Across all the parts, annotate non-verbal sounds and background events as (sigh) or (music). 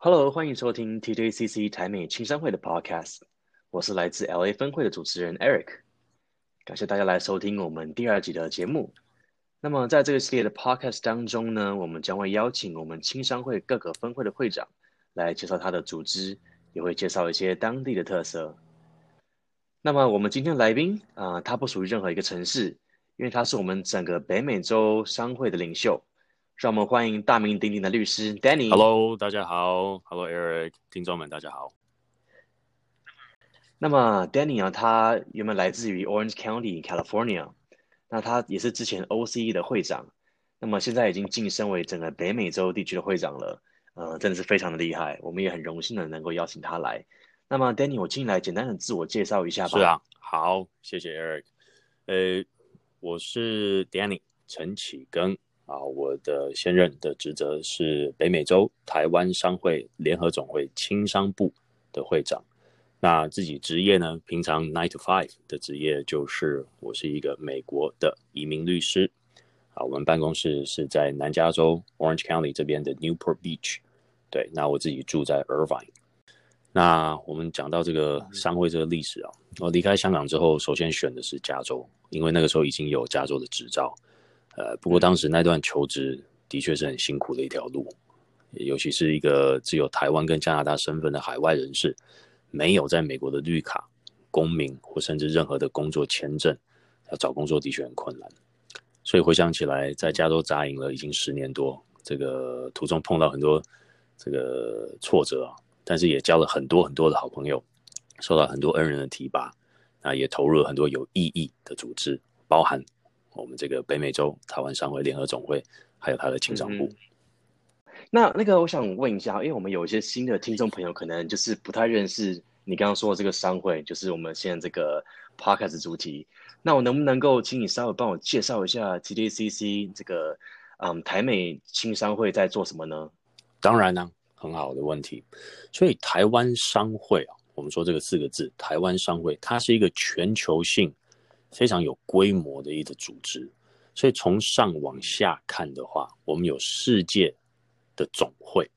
Hello，欢迎收听 TJCC 台美青商会的 Podcast，我是来自 LA 分会的主持人 Eric，感谢大家来收听我们第二集的节目。那么在这个系列的 Podcast 当中呢，我们将会邀请我们青商会各个分会的会长来介绍他的组织，也会介绍一些当地的特色。那么我们今天来宾啊、呃，他不属于任何一个城市，因为他是我们整个北美洲商会的领袖。让我们欢迎大名鼎鼎的律师 Danny。Hello，大家好。Hello Eric，听众们大家好。那么 Danny 啊，他原本来自于 Orange County California，那他也是之前 OCE 的会长，那么现在已经晋升为整个北美洲地区的会长了，呃，真的是非常的厉害。我们也很荣幸的能够邀请他来。那么，Danny，我进来简单的自我介绍一下吧。是啊，好，谢谢 Eric。呃，我是 Danny 陈启耕啊，我的现任的职责是北美洲台湾商会联合总会青商部的会长。那自己职业呢，平常 nine to five 的职业就是我是一个美国的移民律师。啊，我们办公室是在南加州 Orange County 这边的 Newport Beach。对，那我自己住在 Irvine。那我们讲到这个商会这个历史啊，我离开香港之后，首先选的是加州，因为那个时候已经有加州的执照。呃，不过当时那段求职的确是很辛苦的一条路，尤其是一个只有台湾跟加拿大身份的海外人士，没有在美国的绿卡、公民或甚至任何的工作签证，要找工作的确很困难。所以回想起来，在加州扎营了已经十年多，这个途中碰到很多这个挫折啊。但是也交了很多很多的好朋友，受到很多恩人的提拔，啊，也投入了很多有意义的组织，包含我们这个北美洲台湾商会联合总会，还有它的青商部。嗯、那那个，我想问一下，因为我们有一些新的听众朋友，可能就是不太认识你刚刚说的这个商会，就是我们现在这个 podcast 主题。那我能不能够请你稍微帮我介绍一下 TDCC 这个嗯台美青商会在做什么呢？当然呢、啊。很好的问题，所以台湾商会啊，我们说这个四个字，台湾商会，它是一个全球性非常有规模的一个组织。所以从上往下看的话，我们有世界的总会，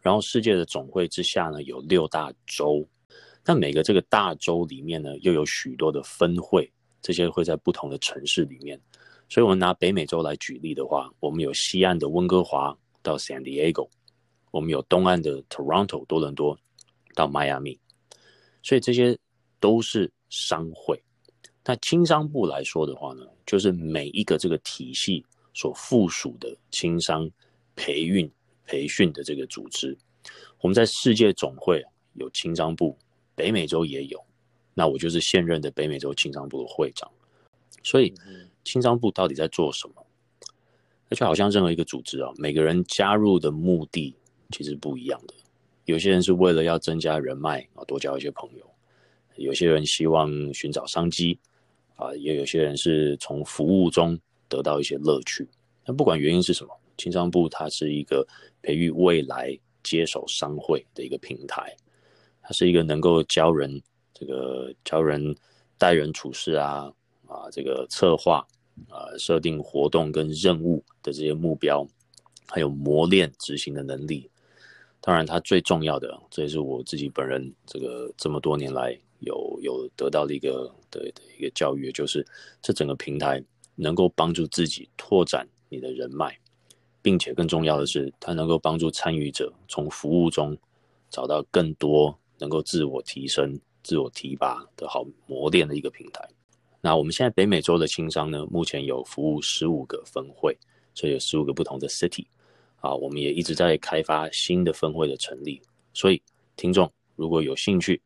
然后世界的总会之下呢，有六大洲，那每个这个大洲里面呢，又有许多的分会，这些会在不同的城市里面。所以我们拿北美洲来举例的话，我们有西岸的温哥华到 San Diego。我们有东岸的 Toronto 多伦多到迈阿密，所以这些都是商会。那轻商部来说的话呢，就是每一个这个体系所附属的轻商培训培训的这个组织。我们在世界总会有轻商部，北美洲也有。那我就是现任的北美洲轻商部的会长。所以轻商部到底在做什么？那就好像任何一个组织啊，每个人加入的目的。其实不一样的，有些人是为了要增加人脉啊，多交一些朋友；有些人希望寻找商机啊，也有些人是从服务中得到一些乐趣。那不管原因是什么，青商部它是一个培育未来接手商会的一个平台，它是一个能够教人这个教人待人处事啊啊，这个策划啊，设定活动跟任务的这些目标，还有磨练执行的能力。当然，它最重要的，这也是我自己本人这个这么多年来有有得到的一个的的一个教育，就是这整个平台能够帮助自己拓展你的人脉，并且更重要的是，它能够帮助参与者从服务中找到更多能够自我提升、自我提拔的好磨练的一个平台。那我们现在北美洲的青商呢，目前有服务十五个分会，所以有十五个不同的 city。啊，我们也一直在开发新的分会的成立，所以听众如果有兴趣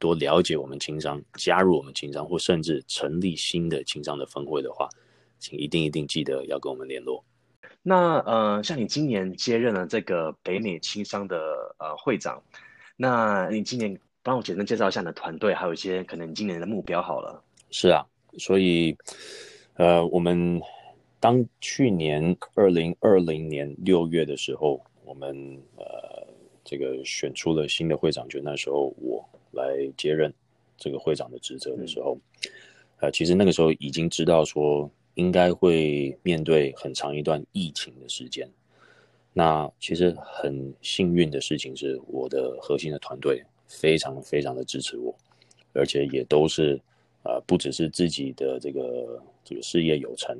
多了解我们青商，加入我们青商，或甚至成立新的青商的分会的话，请一定一定记得要跟我们联络。那呃，像你今年接任了这个北美青商的呃会长，那你今年帮我简单介绍一下你的团队，还有一些可能你今年的目标好了。是啊，所以呃，我们。当去年二零二零年六月的时候，我们呃这个选出了新的会长，就那时候我来接任这个会长的职责的时候，呃，其实那个时候已经知道说应该会面对很长一段疫情的时间，那其实很幸运的事情是，我的核心的团队非常非常的支持我，而且也都是啊、呃，不只是自己的这个这个事业有成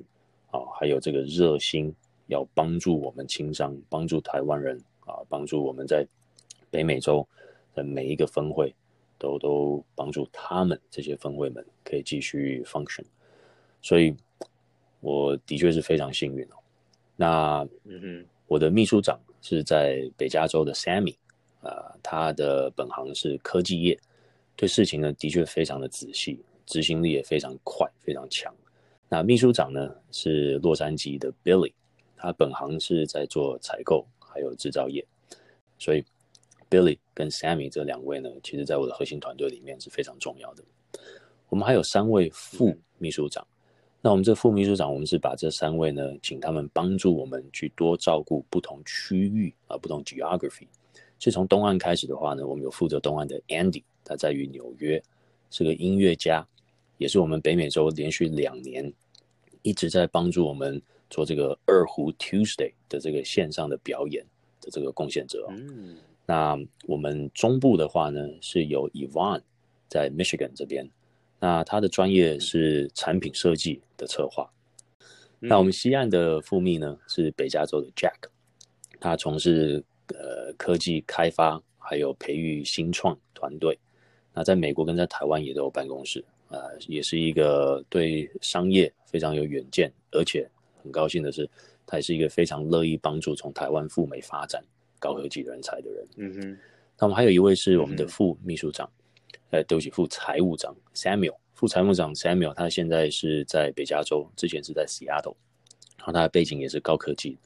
啊，还有这个热心要帮助我们青商，帮助台湾人啊，帮助我们在北美洲的每一个分会，都都帮助他们这些分会们可以继续 function，所以我的确是非常幸运哦。那嗯哼。我的秘书长是在北加州的 Sammy，啊、呃，他的本行是科技业，对事情呢的确非常的仔细，执行力也非常快，非常强。那秘书长呢是洛杉矶的 Billy，他本行是在做采购还有制造业，所以 Billy 跟 Sammy 这两位呢，其实在我的核心团队里面是非常重要的。我们还有三位副秘书长。那我们这副秘书长，我们是把这三位呢，请他们帮助我们去多照顾不同区域啊，不同 geography。所以从东岸开始的话呢，我们有负责东岸的 Andy，他在于纽约，是个音乐家，也是我们北美洲连续两年一直在帮助我们做这个二胡 Tuesday 的这个线上的表演的这个贡献者。嗯，那我们中部的话呢，是有 Yvonne 在 Michigan 这边。那他的专业是产品设计的策划。嗯、那我们西岸的副秘呢，是北加州的 Jack，他从事呃科技开发还有培育新创团队。那在美国跟在台湾也都有办公室，呃，也是一个对商业非常有远见，而且很高兴的是，他也是一个非常乐意帮助从台湾赴美发展高科技人才的人。嗯哼。那我们还有一位是我们的副秘书长。嗯呃，对不起，副财务长 Samuel，副财务长 Samuel，他现在是在北加州，之前是在 Seattle，然后他的背景也是高科技，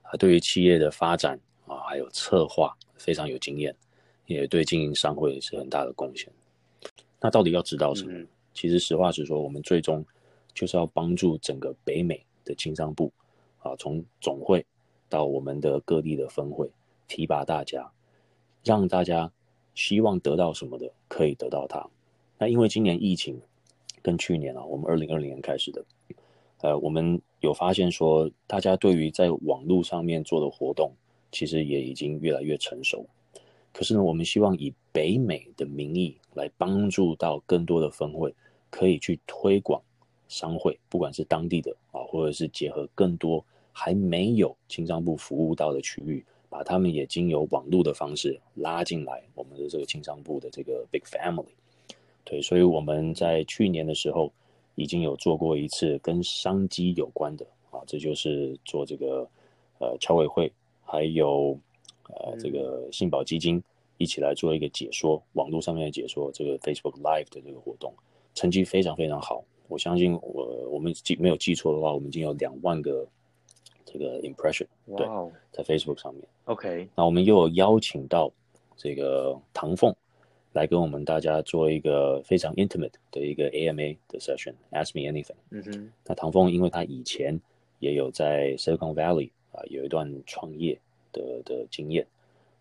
啊，对于企业的发展啊，还有策划非常有经验，也对经营商会是很大的贡献。那到底要知道什么？嗯、其实实话实说，我们最终就是要帮助整个北美的青商部啊，从总会到我们的各地的分会，提拔大家，让大家。希望得到什么的，可以得到它。那因为今年疫情跟去年啊，我们二零二零年开始的，呃，我们有发现说，大家对于在网络上面做的活动，其实也已经越来越成熟。可是呢，我们希望以北美的名义来帮助到更多的分会，可以去推广商会，不管是当地的啊，或者是结合更多还没有青商部服务到的区域。把他们也经由网络的方式拉进来，我们的这个青商部的这个 big family。对，所以我们在去年的时候已经有做过一次跟商机有关的啊，这就是做这个呃侨委会还有呃这个信保基金一起来做一个解说，网络上面的解说，这个 Facebook Live 的这个活动成绩非常非常好。我相信我我们记没有记错的话，我们已经有两万个。这个 impression，对.在 Facebook 上面。OK，那我们又有邀请到这个唐凤来跟我们大家做一个非常 intimate 的一个 AMA 的 session，Ask Me Anything。嗯哼，那唐凤因为他以前也有在 Silicon Valley 啊有一段创业的的经验，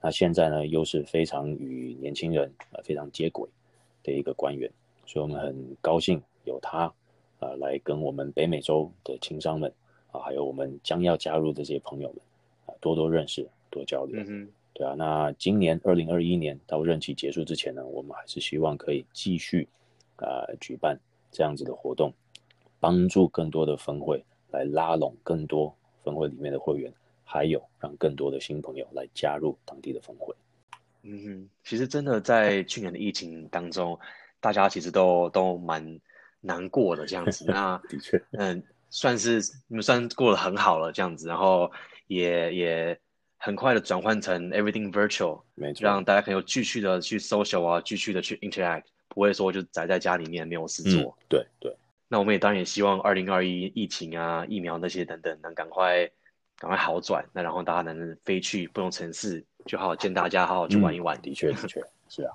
那现在呢又是非常与年轻人啊非常接轨的一个官员，所以我们很高兴有他啊来跟我们北美洲的青商们。啊，还有我们将要加入的这些朋友们，啊，多多认识，多交流。嗯，对啊。那今年二零二一年到任期结束之前呢，我们还是希望可以继续啊举办这样子的活动，帮助更多的分会来拉拢更多分会里面的会员，还有让更多的新朋友来加入当地的分会。嗯哼，其实真的在去年的疫情当中，大家其实都都蛮难过的这样子。(laughs) 那的确，嗯。算是你们算过得很好了，这样子，然后也也很快的转换成 everything virtual，没错，让大家可以有继续的去 social 啊，继续的去 interact，不会说就宅在家里面没有事做。嗯、对对。那我们也当然也希望二零二一疫情啊、疫苗那些等等能赶快赶快好转，那然后大家能飞去不同城市，就好好见大家，好好去玩一玩。嗯、的确的确是啊。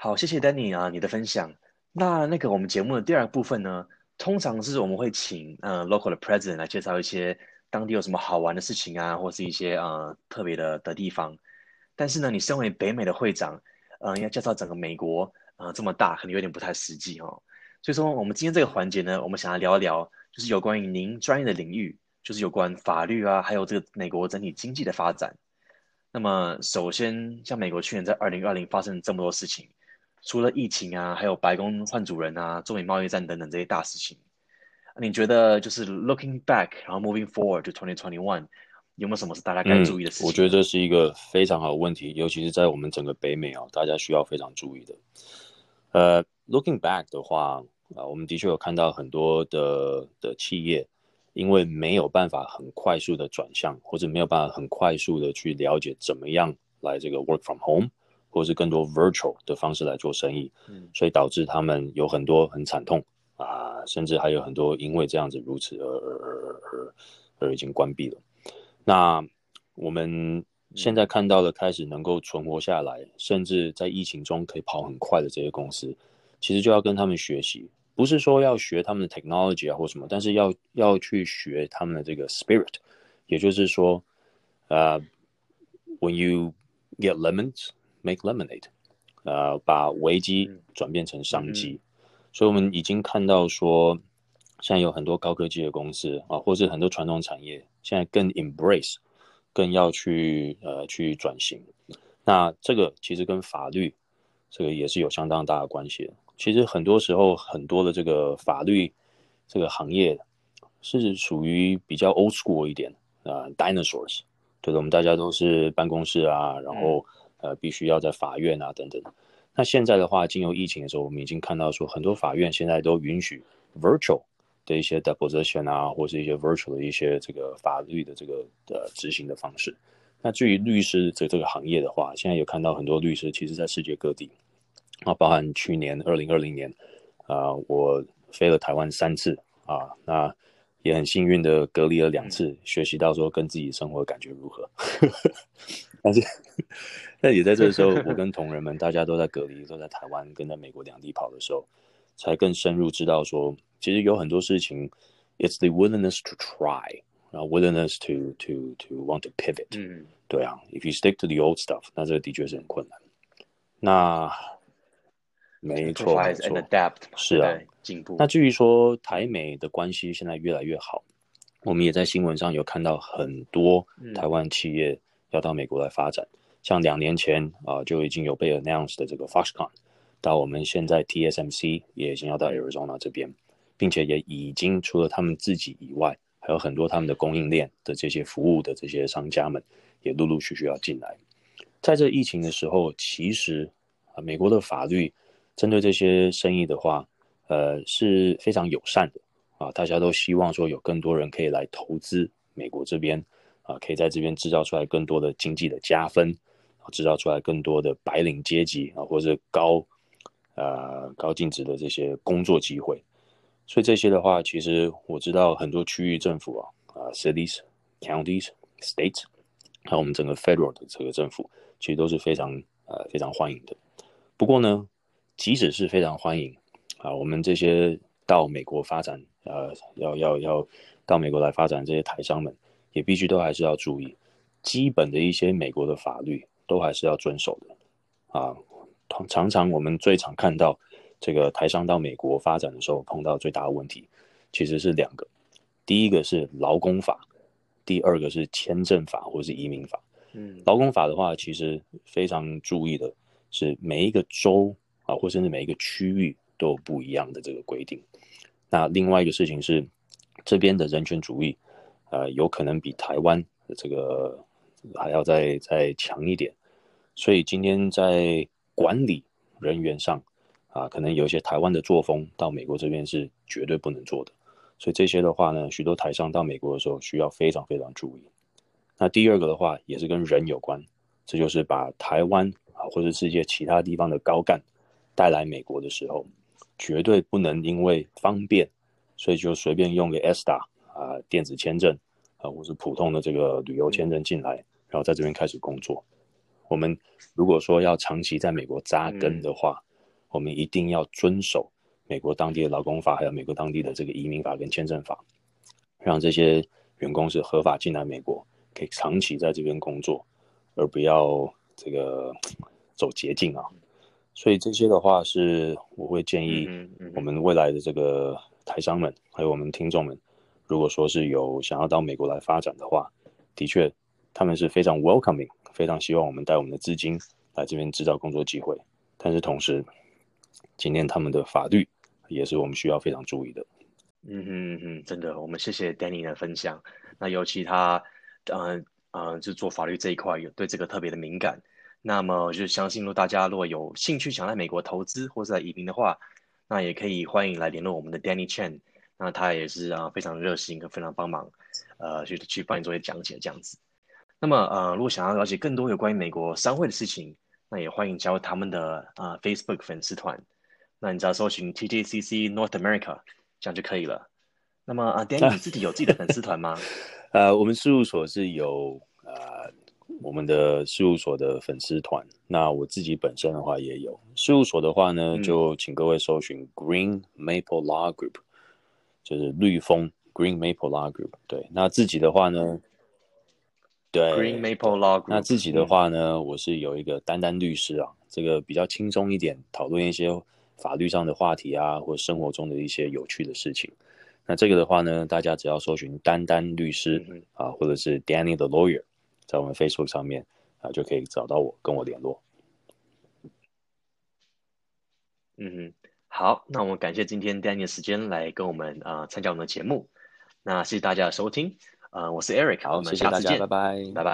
好，谢谢 Danny 啊，你的分享。那那个我们节目的第二部分呢？通常是我们会请呃 local 的 president 来介绍一些当地有什么好玩的事情啊，或是一些呃特别的的地方。但是呢，你身为北美的会长，呃，要介绍整个美国呃这么大，可能有点不太实际哦。所以说，我们今天这个环节呢，我们想要聊一聊，就是有关于您专业的领域就是有关法律啊，还有这个美国整体经济的发展。那么，首先，像美国去年在二零二零发生这么多事情，除了疫情啊，还有白宫换主人啊，中美贸易战等等这些大事情，你觉得就是 looking back，然后 moving forward to twenty twenty one，有没有什么是大家该注意的事情？嗯，我觉得这是一个非常好的问题，尤其是在我们整个北美啊，大家需要非常注意的。呃，looking back 的话啊，我们的确有看到很多的的企业。因为没有办法很快速的转向，或者没有办法很快速的去了解怎么样来这个 work from home，或者是更多 virtual 的方式来做生意，嗯，所以导致他们有很多很惨痛啊，甚至还有很多因为这样子如此而而而而而已经关闭了。那我们现在看到的开始能够存活下来，甚至在疫情中可以跑很快的这些公司，其实就要跟他们学习。不是说要学他们的 technology 啊或什么，但是要要去学他们的这个 spirit，也就是说，呃、uh,，when you get lemons, make lemonade，呃、uh,，把危机转变成商机。嗯、所以我们已经看到说，现在有很多高科技的公司啊，或是很多传统产业，现在更 embrace，更要去呃去转型。那这个其实跟法律这个也是有相当大的关系的。其实很多时候，很多的这个法律这个行业是属于比较 old school 一点啊、呃、，dinosaurs，对的，我们大家都是办公室啊，然后呃必须要在法院啊等等。那现在的话，经由疫情的时候，我们已经看到说，很多法院现在都允许 virtual 的一些 deposition 啊，或是一些 virtual 的一些这个法律的这个的执行的方式。那至于律师这这个行业的话，现在有看到很多律师，其实在世界各地。啊，包含去年二零二零年，啊、我飞了台湾三次啊，那也很幸运的隔离了两次，学习到说跟自己生活感觉如何。(laughs) 但是，但也在这个时候，(laughs) 我跟同仁们大家都在隔离，都在台湾跟在美国两地跑的时候，才更深入知道说，其实有很多事情，it's the willingness to try，然后 willingness to to to want to pivot。嗯，对啊，if you stick to the old stuff，那这个的确是很困难。那 (laughs) 没错，没错，是啊，进步。那至于说台美的关系现在越来越好，我们也在新闻上有看到很多台湾企业要到美国来发展，嗯、像两年前啊、就已经有被 announce 的这个 Foxconn，到我们现在 TSMC 也已经要到 Arizona 这边，并且也已经除了他们自己以外，还有很多他们的供应链的这些服务的这些商家们也陆陆续续要进来。在这疫情的时候，其实啊、美国的法律。针对这些生意的话，呃，是非常友善的啊！大家都希望说有更多人可以来投资美国这边啊，可以在这边制造出来更多的经济的加分，制造出来更多的白领阶级啊，或者是高呃高净值的这些工作机会。所以这些的话，其实我知道很多区域政府啊啊，cities、counties、states，还有我们整个 federal 的这个政府，其实都是非常呃非常欢迎的。不过呢，即使是非常欢迎啊，我们这些到美国发展，呃，要要要到美国来发展这些台商们，也必须都还是要注意基本的一些美国的法律，都还是要遵守的啊。常常我们最常看到这个台商到美国发展的时候，碰到最大的问题，其实是两个，第一个是劳工法，第二个是签证法或是移民法。嗯，劳工法的话，其实非常注意的是每一个州。啊，或甚至每一个区域都有不一样的这个规定。那另外一个事情是，这边的人权主义，呃，有可能比台湾这个还要再再强一点。所以今天在管理人员上，啊，可能有一些台湾的作风到美国这边是绝对不能做的。所以这些的话呢，许多台商到美国的时候需要非常非常注意。那第二个的话也是跟人有关，这就是把台湾啊或者世界其他地方的高干。带来美国的时候，绝对不能因为方便，所以就随便用个 S 打啊电子签证啊，或是普通的这个旅游签证进来，然后在这边开始工作。我们如果说要长期在美国扎根的话，嗯、我们一定要遵守美国当地的劳工法，还有美国当地的这个移民法跟签证法，让这些员工是合法进来美国，可以长期在这边工作，而不要这个走捷径啊。所以这些的话是，我会建议我们未来的这个台商们，还有我们听众们，如果说是有想要到美国来发展的话，的确他们是非常 welcoming，非常希望我们带我们的资金来这边制造工作机会。但是同时，今天他们的法律也是我们需要非常注意的。嗯哼嗯，真的，我们谢谢 Danny 的分享。那尤其他，嗯、呃、嗯，就做法律这一块有对这个特别的敏感。那么就相信，如果大家如果有兴趣想来美国投资或者在移民的话，那也可以欢迎来联络我们的 Danny Chen。那他也是啊非常热心，跟非常帮忙，呃，去去帮你做一些讲解这样子。那么呃，如果想要了解更多有关于美国商会的事情，那也欢迎加入他们的啊、呃、Facebook 粉丝团。那你只要搜寻 TJCC North America。这样就可以了。那么啊，Danny，你自己有自己的粉丝团吗？(laughs) 呃，我们事务所是有呃我们的事务所的粉丝团。那我自己本身的话也有。事务所的话呢，嗯、就请各位搜寻 Green Maple Law Group，就是绿风 Green Maple Group。对，那自己的话呢，对 Green Maple Group。那自己的话呢，嗯、我是有一个丹丹律师啊，这个比较轻松一点，讨论一些。法律上的话题啊，或生活中的一些有趣的事情。那这个的话呢，大家只要搜寻“丹丹律师”嗯、啊，或者是 “Danny the Lawyer”，在我们 Facebook 上面啊，就可以找到我，跟我联络。嗯哼，好，那我们感谢今天 Danny 的时间来跟我们啊、呃、参加我们的节目。那谢谢大家的收听，啊、呃，我是 Eric，好，我们下次见，拜拜，拜拜。